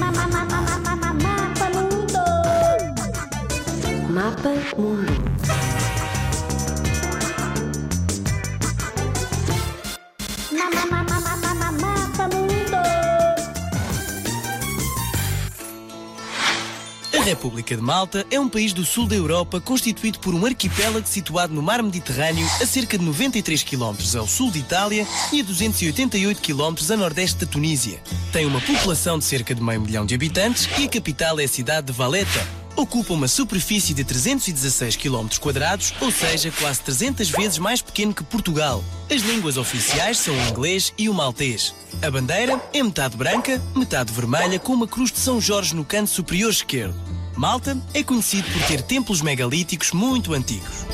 Mama, mama, mama, mama, mundo. Mapa Mundo. Mama, mama. A República de Malta é um país do sul da Europa constituído por um arquipélago situado no mar Mediterrâneo a cerca de 93 km ao sul de Itália e a 288 km a nordeste da Tunísia. Tem uma população de cerca de meio milhão de habitantes e a capital é a cidade de Valletta. Ocupa uma superfície de 316 km ou seja, quase 300 vezes mais pequeno que Portugal. As línguas oficiais são o inglês e o maltês. A bandeira é metade branca, metade vermelha, com uma cruz de São Jorge no canto superior esquerdo. Malta é conhecido por ter templos megalíticos muito antigos.